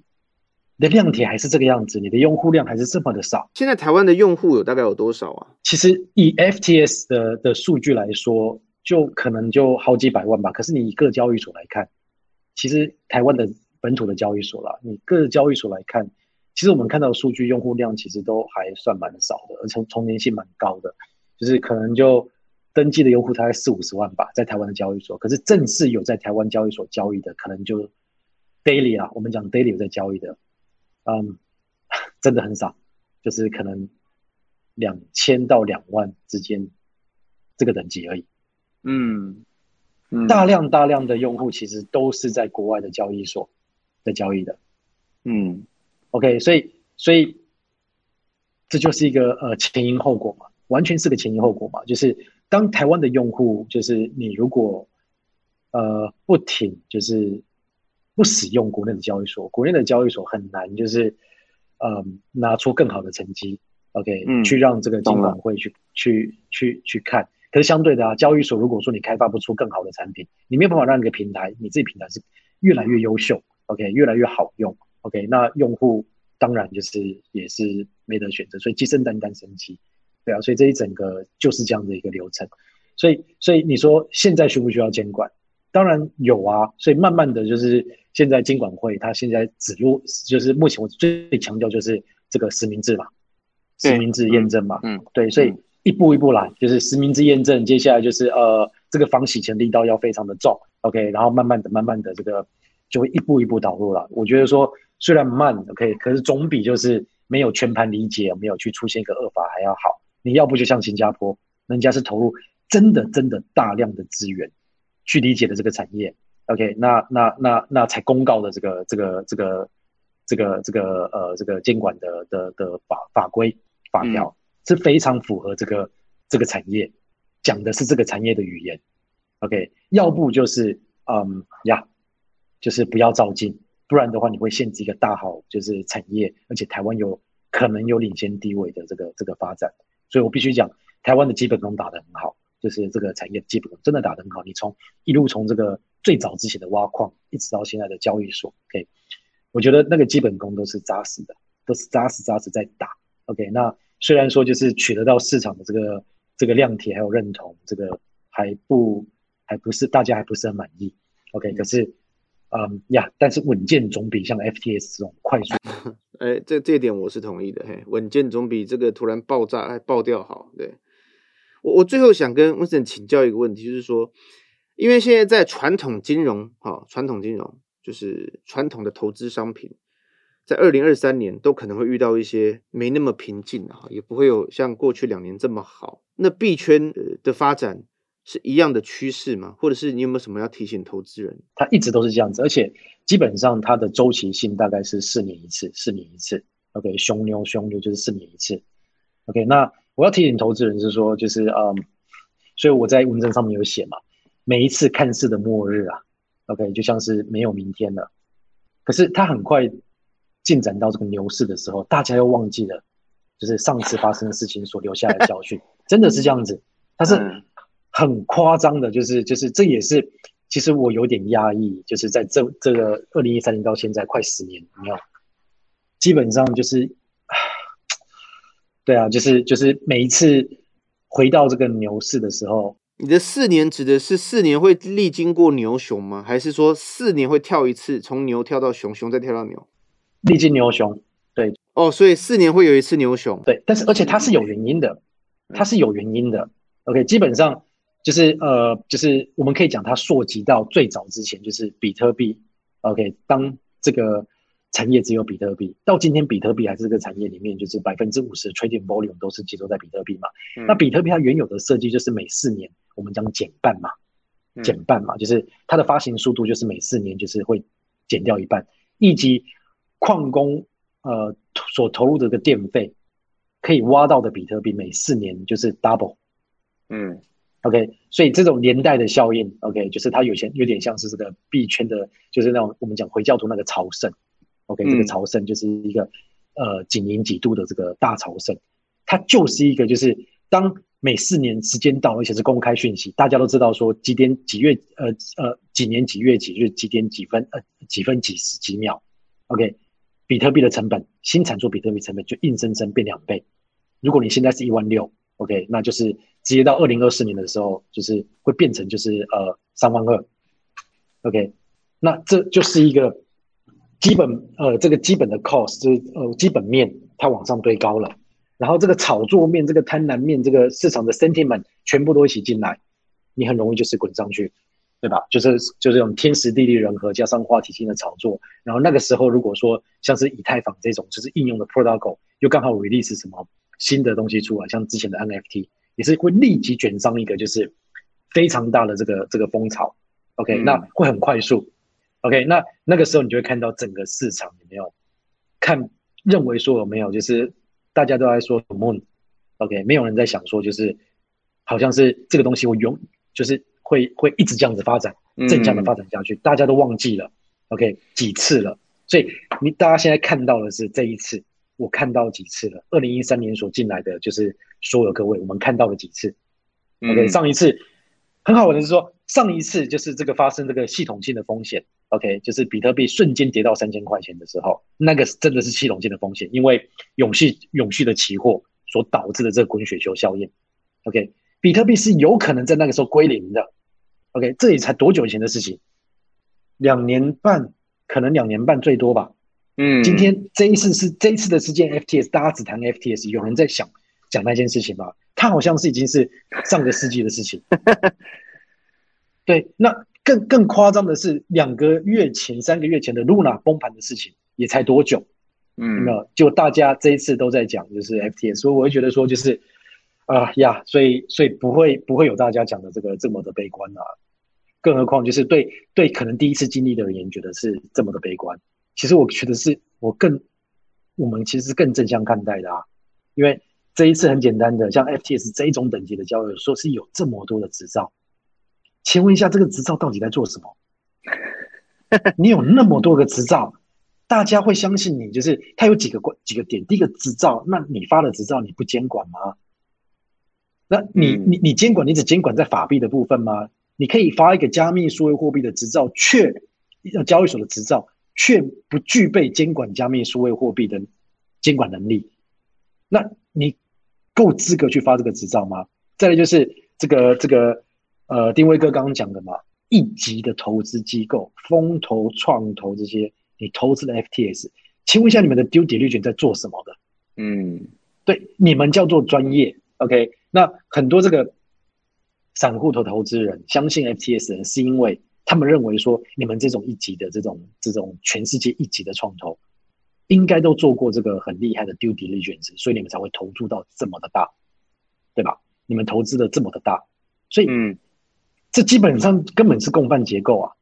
你的量体还是这个样子，你的用户量还是这么的少。现在台湾的用户有大概有多少啊？其实以 FTS 的的数据来说，就可能就好几百万吧。可是你以各交易所来看，其实台湾的本土的交易所啦，你各交易所来看，其实我们看到的数据用户量其实都还算蛮少的，而且重年性蛮高的，就是可能就登记的用户大概四五十万吧，在台湾的交易所。可是正式有在台湾交易所交易的，可能就 daily 啊，我们讲 daily 有在交易的，嗯，真的很少，就是可能两千到两万之间这个等级而已。嗯，嗯，大量大量的用户其实都是在国外的交易所在交易的。嗯，OK，所以所以这就是一个呃前因后果嘛，完全是个前因后果嘛，就是当台湾的用户，就是你如果呃不停就是。不使用国内的交易所，国内的交易所很难，就是，呃，拿出更好的成绩，OK，嗯，去让这个金管会去去去去看。可是相对的啊，交易所如果说你开发不出更好的产品，你没有办法让你的平台，你自己平台是越来越优秀，OK，越来越好用，OK，那用户当然就是也是没得选择，所以鸡生蛋，蛋生鸡，对啊，所以这一整个就是这样的一个流程。所以，所以你说现在需不需要监管？当然有啊，所以慢慢的就是现在监管会它现在指路，就是目前我最强调就是这个实名制嘛，实名制验证嘛，嗯，对，所以一步一步来，就是实名制验证，接下来就是呃这个防洗钱力道要非常的重，OK，然后慢慢的、慢慢的这个就会一步一步导入了。我觉得说虽然慢，OK，可是总比就是没有全盘理解，没有去出现一个恶法还要好。你要不就像新加坡，人家是投入真的真的大量的资源。去理解的这个产业，OK，那那那那才公告的这个这个这个这个这个呃这个监管的的的法法规法条是非常符合这个这个产业讲的是这个产业的语言，OK，要不就是嗯呀，就是不要照进，不然的话你会限制一个大好就是产业，而且台湾有可能有领先地位的这个这个发展，所以我必须讲台湾的基本功打得很好。就是这个产业基本功真的打得很好，你从一路从这个最早之前的挖矿，一直到现在的交易所，OK，我觉得那个基本功都是扎实的，都是扎实扎实在打，OK。那虽然说就是取得到市场的这个这个量体还有认同，这个还不还不是大家还不是很满意，OK。可是，嗯呀，但是稳健总比像 FTS 这种快速，哎，这这点我是同意的，嘿，稳健总比这个突然爆炸还爆掉好，对。我我最后想跟温森请教一个问题，就是说，因为现在在传统金融，哈，传统金融就是传统的投资商品，在二零二三年都可能会遇到一些没那么平静啊，也不会有像过去两年这么好。那币圈的发展是一样的趋势吗？或者是你有没有什么要提醒投资人？它一直都是这样子，而且基本上它的周期性大概是四年一次，四年一次。OK，熊牛熊牛就是四年一次。OK，那。我要提醒投资人是说，就是嗯，所以我在文章上面有写嘛，每一次看似的末日啊，OK，就像是没有明天了。可是它很快进展到这个牛市的时候，大家又忘记了，就是上次发生的事情所留下来的教训，真的是这样子。它是很夸张的，就是就是这也是其实我有点压抑，就是在这这个二零一三年到现在快十年，没有，基本上就是。对啊，就是就是每一次回到这个牛市的时候，你的四年指的是四年会历经过牛熊吗？还是说四年会跳一次，从牛跳到熊，熊再跳到牛？历经牛熊，对哦，所以四年会有一次牛熊，对，但是而且它是有原因的，它是有原因的。OK，基本上就是呃，就是我们可以讲它溯及到最早之前，就是比特币。OK，当这个。产业只有比特币，到今天比特币还是这个产业里面，就是百分之五十 trading volume 都是集中在比特币嘛。嗯、那比特币它原有的设计就是每四年我们将减半嘛，减半嘛，就是它的发行速度就是每四年就是会减掉一半，以及矿工呃所投入的这个电费可以挖到的比特币每四年就是 double，嗯 OK，所以这种连带的效应，OK，就是它有些有点像是这个币圈的，就是那种我们讲回教徒那个朝圣，OK，、嗯、这个朝圣就是一个呃几年几度的这个大朝圣，它就是一个就是当每四年时间到，而且是公开讯息，大家都知道说几点几月呃呃几年几月几日几点几分呃几分几十几秒，OK，比特币的成本新产出比特币成本就硬生生变两倍，如果你现在是一万六。OK，那就是直接到二零二四年的时候，就是会变成就是呃三万二。OK，那这就是一个基本呃这个基本的 cost，就是呃基本面它往上堆高了，然后这个炒作面、这个贪婪面、这个市场的 sentiment 全部都一起进来，你很容易就是滚上去，对吧？就是就是这种天时地利人和加上话题性的炒作，然后那个时候如果说像是以太坊这种就是应用的 protocol 又刚好 release 什么。新的东西出来，像之前的 NFT 也是会立即卷上一个就是非常大的这个这个风潮，OK，、嗯、那会很快速，OK，那那个时候你就会看到整个市场有没有看认为说有没有就是大家都在说 Moon，OK，、okay, 没有人在想说就是好像是这个东西我永就是会会一直这样子发展正向的发展下去，嗯、大家都忘记了，OK，几次了，所以你大家现在看到的是这一次。我看到几次了，二零一三年所进来的就是所有各位，我们看到了几次。嗯、OK，上一次很好玩的是说，上一次就是这个发生这个系统性的风险。OK，就是比特币瞬间跌到三千块钱的时候，那个真的是系统性的风险，因为永续永续的期货所导致的这个滚雪球效应。OK，比特币是有可能在那个时候归零的。OK，这也才多久以前的事情？两年半，可能两年半最多吧。嗯，今天这一次是这一次的事件，FTS 大家只谈 FTS，有人在想讲那件事情吗？它好像是已经是上个世纪的事情。对，那更更夸张的是两个月前、三个月前的 Luna 崩盘的事情，也才多久？嗯，有没有？就大家这一次都在讲，就是 FTS，所以我会觉得说，就是啊呀，所以所以不会不会有大家讲的这个这么的悲观啊。更何况就是对对，可能第一次经历的人觉得是这么的悲观。其实我觉得是我更，我们其实是更正向看待的啊，因为这一次很简单的，像 FTS 这一种等级的交易，说是有这么多的执照，请问一下，这个执照到底在做什么？你有那么多个执照，大家会相信你？就是它有几个关几个点，第一个执照，那你发了执照你不监管吗？那你你你监管，你只监管在法币的部分吗？你可以发一个加密数位货币的执照，却要交易所的执照。却不具备监管加密数位货币的监管能力，那你够资格去发这个执照吗？再来就是这个这个呃，丁威哥刚刚讲的嘛，一级的投资机构、风投、创投这些，你投资的 FTS，请问一下你们的 due diligence 在做什么的？嗯，对，你们叫做专业，OK？那很多这个散户投投资人相信 FTS 是因为。他们认为说，你们这种一级的这种这种全世界一级的创投，应该都做过这个很厉害的 due diligence，所以你们才会投注到这么的大，对吧？你们投资的这么的大，所以，嗯，这基本上根本是共犯结构啊，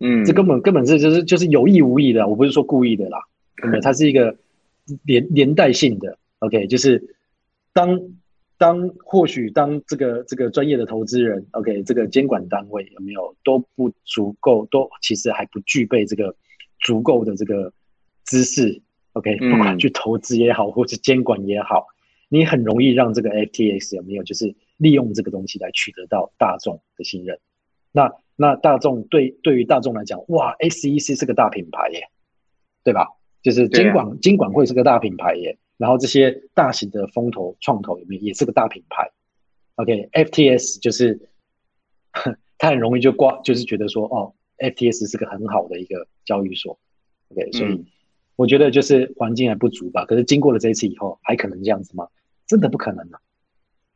嗯，这根本根本是就是就是有意无意的，我不是说故意的啦，对不对？它是一个连连带性的，OK，就是当。当或许当这个这个专业的投资人，OK，这个监管单位有没有都不足够，都其实还不具备这个足够的这个知识，OK，不管去投资也好，或是监管也好，你很容易让这个 FTX 有没有就是利用这个东西来取得到大众的信任。那那大众对对于大众来讲，哇，SEC 是个大品牌耶，对吧？就是监管监管会是个大品牌耶。然后这些大型的风投、创投里面也是个大品牌，OK，FTS 就是，他很容易就挂，就是觉得说，哦，FTS 是个很好的一个交易所，OK，所以我觉得就是环境还不足吧。可是经过了这一次以后，还可能这样子吗？真的不可能了。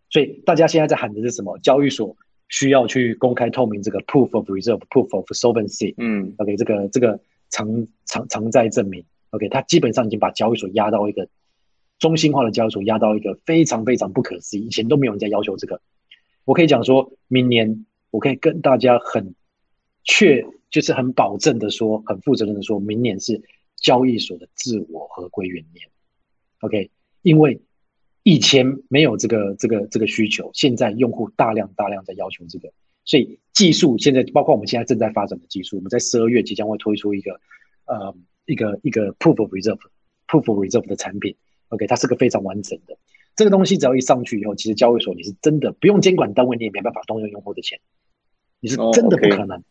所以大家现在在喊的是什么？交易所需要去公开透明这个 proof of reserve，proof of solvency，嗯，OK，这个这个偿偿偿债证明，OK，它基本上已经把交易所压到一个。中心化的交易所压到一个非常非常不可思议，以前都没有人在要求这个。我可以讲说，明年我可以跟大家很确，就是很保证的说，很负责任的说，明年是交易所的自我合规元年。OK，因为以前没有这个这个这个需求，现在用户大量大量在要求这个，所以技术现在包括我们现在正在发展的技术，我们在十二月即将会推出一个呃一个一个 proof of reserve proof of reserve 的产品，OK，它是个非常完整的这个东西，只要一上去以后，其实交易所你是真的不用监管单位，你也没办法动用用户的钱，你是真的不可能，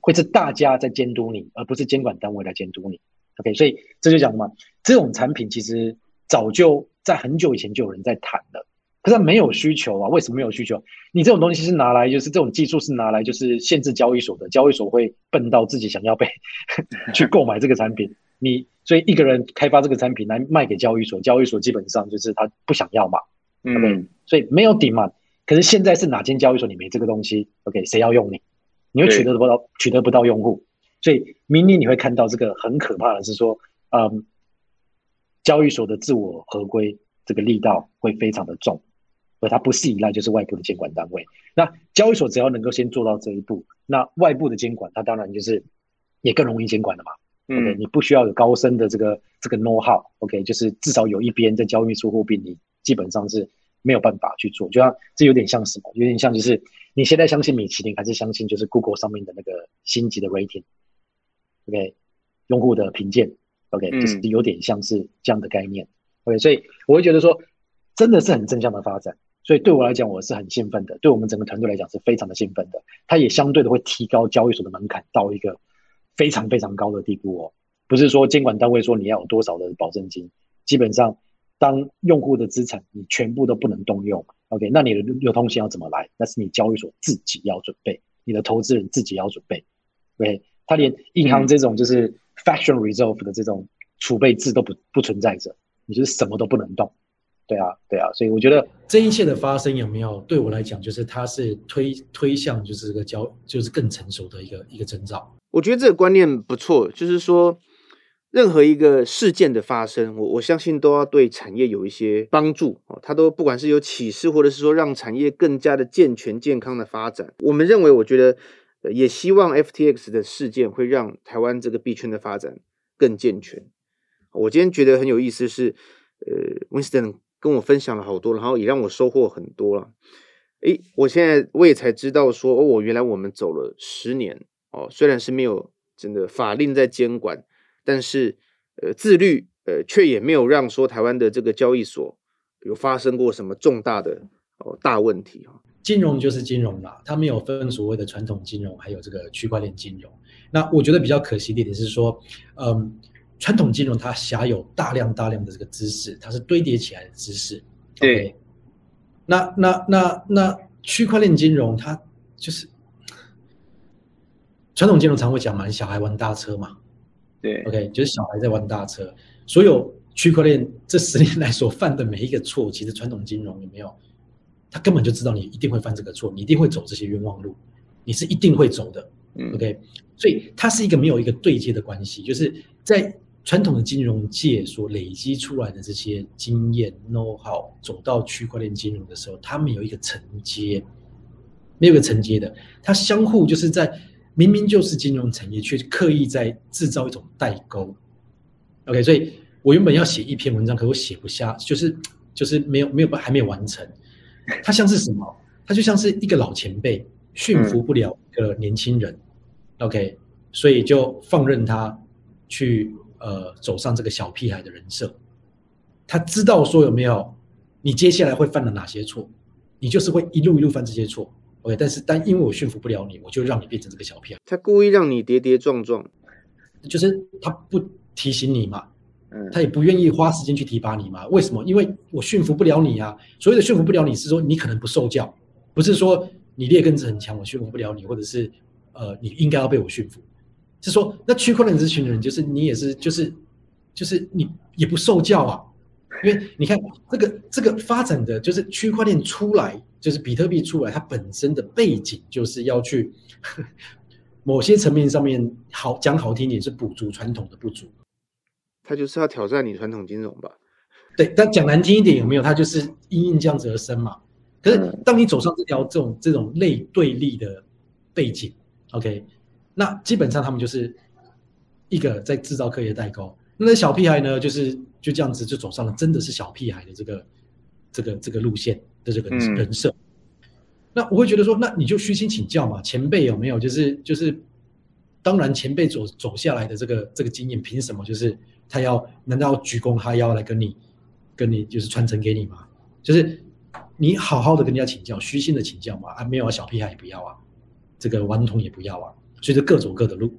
会是大家在监督你，而不是监管单位来监督你，OK，所以这就讲嘛，这种产品其实早就。在很久以前就有人在谈了，可是他没有需求啊？为什么没有需求？你这种东西是拿来，就是这种技术是拿来，就是限制交易所的。交易所会笨到自己想要被 去购买这个产品。你所以一个人开发这个产品来卖给交易所，交易所基本上就是他不想要嘛。嗯，OK，所以没有 demand。可是现在是哪间交易所你没这个东西？OK，谁要用你？你会取得不到，取得不到用户。所以明年你会看到这个很可怕的是说，嗯。交易所的自我合规这个力道会非常的重，而它不是依赖就是外部的监管单位。那交易所只要能够先做到这一步，那外部的监管它当然就是也更容易监管了嘛。嗯，OK，你不需要有高深的这个这个 know how，OK，就是至少有一边在交易出货币，你基本上是没有办法去做。就像这有点像什么？有点像就是你现在相信米其林，还是相信就是 Google 上面的那个星级的 rating，OK，用户的评鉴。OK，就是有点像是这样的概念。OK，所以我会觉得说，真的是很正向的发展。所以对我来讲，我是很兴奋的。对我们整个团队来讲，是非常的兴奋的。它也相对的会提高交易所的门槛到一个非常非常高的地步哦。不是说监管单位说你要有多少的保证金，基本上当用户的资产你全部都不能动用，OK，那你的流通性要怎么来？那是你交易所自己要准备，你的投资人自己要准备。OK，他连银行这种就是。Fractional Reserve 的这种储备制都不不存在着，你就是什么都不能动，对啊，对啊，所以我觉得这一切的发生有没有对我来讲，就是它是推推向就是这个交就是更成熟的一个一个征兆。我觉得这个观念不错，就是说任何一个事件的发生，我我相信都要对产业有一些帮助哦，它都不管是有启示，或者是说让产业更加的健全健康的发展。我们认为，我觉得。也希望 FTX 的事件会让台湾这个币圈的发展更健全。我今天觉得很有意思是，呃，Winston 跟我分享了好多，然后也让我收获很多了。诶，我现在我也才知道说，哦，原来我们走了十年哦，虽然是没有真的法令在监管，但是呃自律，呃却也没有让说台湾的这个交易所有发生过什么重大的哦大问题哈。金融就是金融啦，它没有分所谓的传统金融，还有这个区块链金融。那我觉得比较可惜的一点是说，嗯，传统金融它辖有大量大量的这个知识，它是堆叠起来的知识。对。Okay? 那那那那区块链金融它就是传统金融常会讲嘛，小孩玩大车嘛。对。OK，就是小孩在玩大车。所有区块链这十年来所犯的每一个错，其实传统金融有没有？他根本就知道你一定会犯这个错，你一定会走这些冤枉路，你是一定会走的。嗯，OK，所以它是一个没有一个对接的关系，就是在传统的金融界所累积出来的这些经验 know how，走到区块链金融的时候，它没有一个承接，没有一个承接的，它相互就是在明明就是金融产业，却刻意在制造一种代沟。OK，所以我原本要写一篇文章，可我写不下，就是就是没有没有还没有完成。它像是什么？它就像是一个老前辈驯服不了一个年轻人，，OK，所以就放任他去呃走上这个小屁孩的人设。他知道说有没有你接下来会犯了哪些错，你就是会一路一路犯这些错，OK。但是但因为我驯服不了你，我就让你变成这个小屁孩。他故意让你跌跌撞撞，就是他不提醒你嘛。他也不愿意花时间去提拔你嘛？为什么？因为我驯服不了你啊！所谓的驯服不了你是说你可能不受教，不是说你劣根子很强，我驯服不了你，或者是呃你应该要被我驯服。是说那区块链这群人，就是你也是，就是就是你也不受教啊！因为你看这个这个发展的就是区块链出来，就是比特币出来，它本身的背景就是要去某些层面上面好讲好听点是补足传统的不足。它就是要挑战你传统金融吧？对，但讲难听一点，有没有？它就是因应这样子而生嘛。可是当你走上这条这种这种类对立的背景，OK，那基本上他们就是一个在制造科学代沟。那小屁孩呢，就是就这样子就走上了真的是小屁孩的这个这个这个路线的这个人设。嗯、那我会觉得说，那你就虚心请教嘛，前辈有没有就是就是，当然前辈走走下来的这个这个经验，凭什么就是他要难道要鞠躬哈腰来跟你跟你就是传承给你吗？就是你好好的跟人家请教，虚心的请教嘛，啊没有啊，小屁孩也不要啊，这个顽童也不要啊，所以就各走各的路。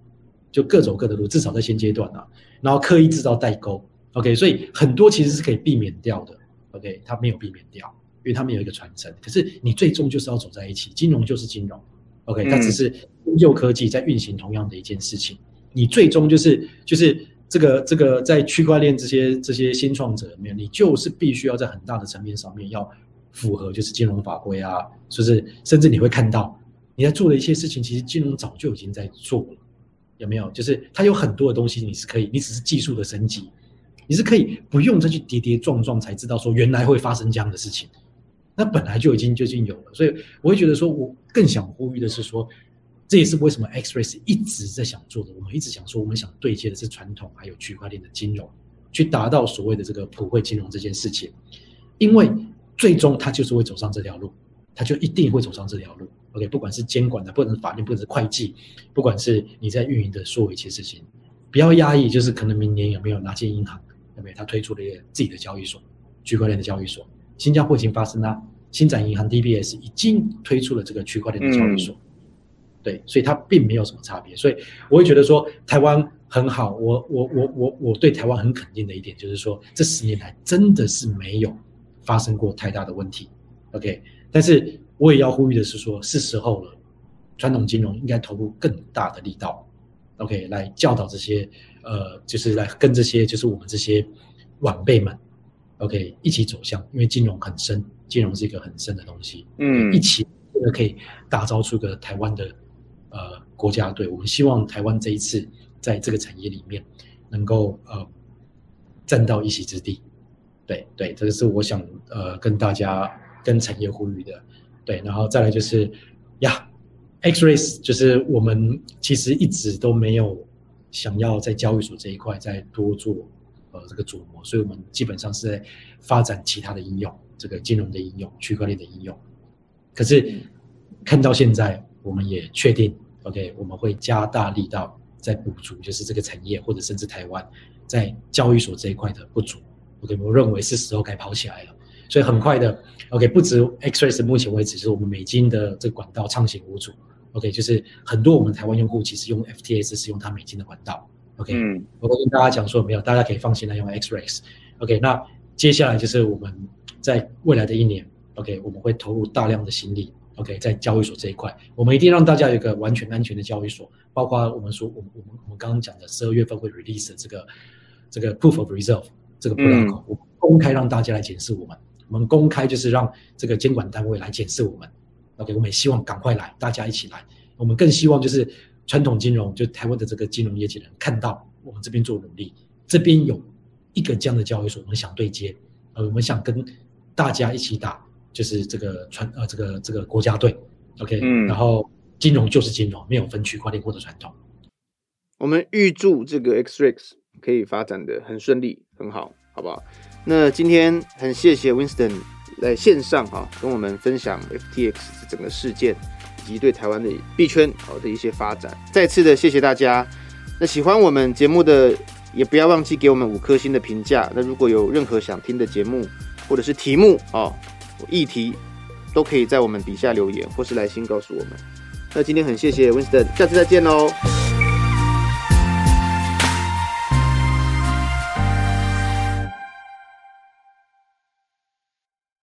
就各走各的路，至少在现阶段啊，然后刻意制造代沟，OK，所以很多其实是可以避免掉的，OK，它没有避免掉，因为他没有一个传承。可是你最终就是要走在一起，金融就是金融，OK，它只是旧科技在运行同样的一件事情。你最终就是就是这个这个在区块链这些这些新创者里面，你就是必须要在很大的层面上面要符合就是金融法规啊，就是甚至你会看到你在做的一些事情，其实金融早就已经在做了。有没有？就是它有很多的东西，你是可以，你只是技术的升级，你是可以不用再去跌跌撞撞才知道说原来会发生这样的事情，那本来就已经就已经有了。所以我会觉得说，我更想呼吁的是说，这也是为什么 XREX 一直在想做的。我们一直想说，我们想对接的是传统还有区块链的金融，去达到所谓的这个普惠金融这件事情，因为最终它就是会走上这条路。他就一定会走上这条路，OK，不管是监管的，不管是法律，不管是会计，不管是你在运营的所有一切事情，不要压抑，就是可能明年有没有哪些银行，有没有他推出了一个自己的交易所，区块链的交易所，新加坡已经发生了，新展银行 DBS 已经推出了这个区块链的交易所，嗯、对，所以它并没有什么差别，所以我会觉得说台湾很好，我我我我我对台湾很肯定的一点就是说，这十年来真的是没有发生过太大的问题，OK。但是我也要呼吁的是说，是时候了，传统金融应该投入更大的力道，OK，来教导这些呃，就是来跟这些就是我们这些晚辈们，OK，一起走向，因为金融很深，金融是一个很深的东西，嗯，一起这个可以打造出个台湾的呃国家队。我们希望台湾这一次在这个产业里面能够呃占到一席之地。对对，这个是我想呃跟大家。跟产业呼吁的，对，然后再来就是呀，X-rays 就是我们其实一直都没有想要在交易所这一块再多做呃这个琢磨，所以我们基本上是在发展其他的应用，这个金融的应用、区块链的应用。可是看到现在，我们也确定，OK，我们会加大力道在补足，就是这个产业或者甚至台湾在交易所这一块的不足。OK，我认为是时候该跑起来了。所以很快的，OK，不止 XREX 目前为止是我们美金的这个管道畅行无阻，OK，就是很多我们台湾用户其实用 FTS 是用它美金的管道，OK，嗯，我会跟大家讲说没有，大家可以放心来用 XREX，OK，那接下来就是我们在未来的一年，OK，我们会投入大量的心力，OK，在交易所这一块，我们一定让大家有一个完全安全的交易所，包括我们说我们我们我们刚刚讲的十二月份会 release 的这个这个 Proof of Reserve 这个 protocol，我公开让大家来检视我们。我们公开就是让这个监管单位来检视我们，OK，我们也希望赶快来，大家一起来。我们更希望就是传统金融，就台湾的这个金融业界人看到我们这边做努力，这边有一个这样的交易所，我们想对接，呃，我们想跟大家一起打，就是这个传呃这个这个国家队，OK，嗯，然后金融就是金融，没有分区块链或者传统。我们预祝这个 XREX 可以发展的很顺利，很好，好不好？那今天很谢谢 Winston 来线上哈，跟我们分享 FTX 整个事件以及对台湾的币圈好的一些发展。再次的谢谢大家。那喜欢我们节目的也不要忘记给我们五颗星的评价。那如果有任何想听的节目或者是题目哦，议题都可以在我们底下留言或是来信告诉我们。那今天很谢谢 Winston，下次再见喽。